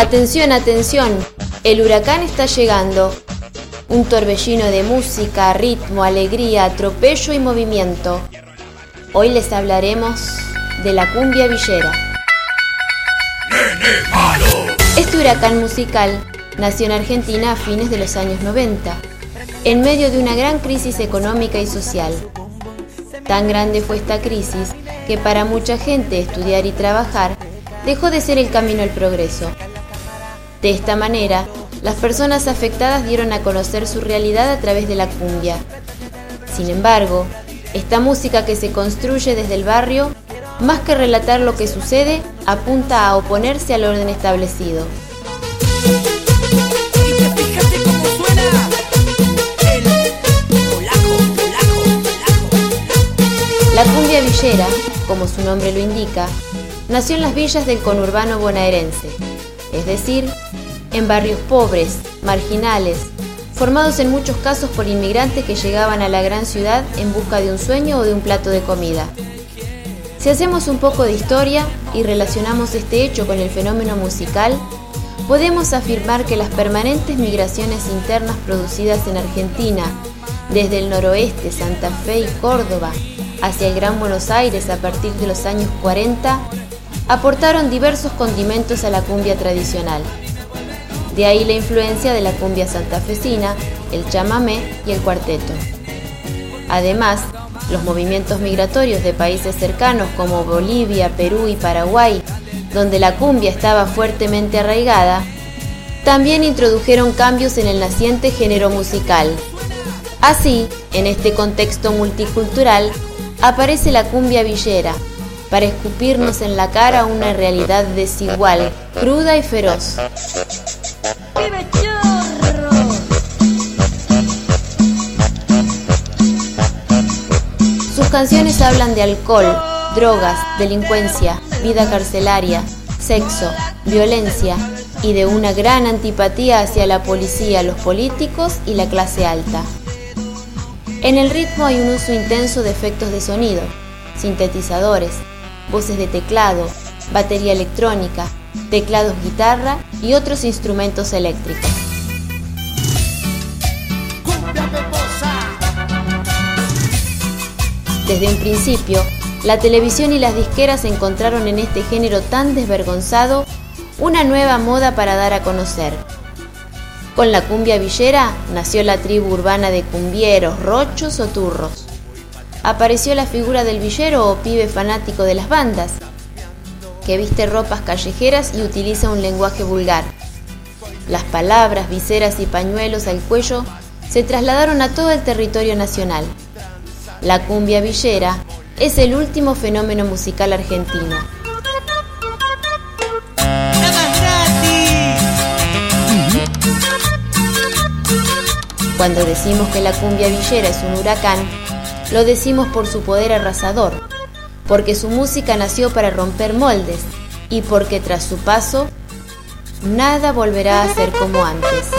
Atención, atención, el huracán está llegando. Un torbellino de música, ritmo, alegría, atropello y movimiento. Hoy les hablaremos de la cumbia villera. Este huracán musical nació en Argentina a fines de los años 90, en medio de una gran crisis económica y social. Tan grande fue esta crisis que para mucha gente estudiar y trabajar dejó de ser el camino al progreso. De esta manera, las personas afectadas dieron a conocer su realidad a través de la cumbia. Sin embargo, esta música que se construye desde el barrio, más que relatar lo que sucede, apunta a oponerse al orden establecido. La cumbia villera, como su nombre lo indica, nació en las villas del conurbano bonaerense, es decir, en barrios pobres, marginales, formados en muchos casos por inmigrantes que llegaban a la gran ciudad en busca de un sueño o de un plato de comida. Si hacemos un poco de historia y relacionamos este hecho con el fenómeno musical, podemos afirmar que las permanentes migraciones internas producidas en Argentina, desde el noroeste, Santa Fe y Córdoba, hacia el Gran Buenos Aires a partir de los años 40, aportaron diversos condimentos a la cumbia tradicional. De ahí la influencia de la cumbia santafesina, el chamamé y el cuarteto. Además, los movimientos migratorios de países cercanos como Bolivia, Perú y Paraguay, donde la cumbia estaba fuertemente arraigada, también introdujeron cambios en el naciente género musical. Así, en este contexto multicultural, aparece la cumbia villera, para escupirnos en la cara una realidad desigual, cruda y feroz. Sus canciones hablan de alcohol, drogas, delincuencia, vida carcelaria, sexo, violencia y de una gran antipatía hacia la policía, los políticos y la clase alta. En el ritmo hay un uso intenso de efectos de sonido, sintetizadores, voces de teclado, batería electrónica, teclados guitarra y otros instrumentos eléctricos. Desde un principio, la televisión y las disqueras encontraron en este género tan desvergonzado una nueva moda para dar a conocer, con la cumbia villera nació la tribu urbana de cumbieros, rochos o turros. Apareció la figura del villero o pibe fanático de las bandas, que viste ropas callejeras y utiliza un lenguaje vulgar. Las palabras, viseras y pañuelos al cuello se trasladaron a todo el territorio nacional. La cumbia villera es el último fenómeno musical argentino Cuando decimos que la cumbia villera es un huracán, lo decimos por su poder arrasador, porque su música nació para romper moldes y porque tras su paso, nada volverá a ser como antes.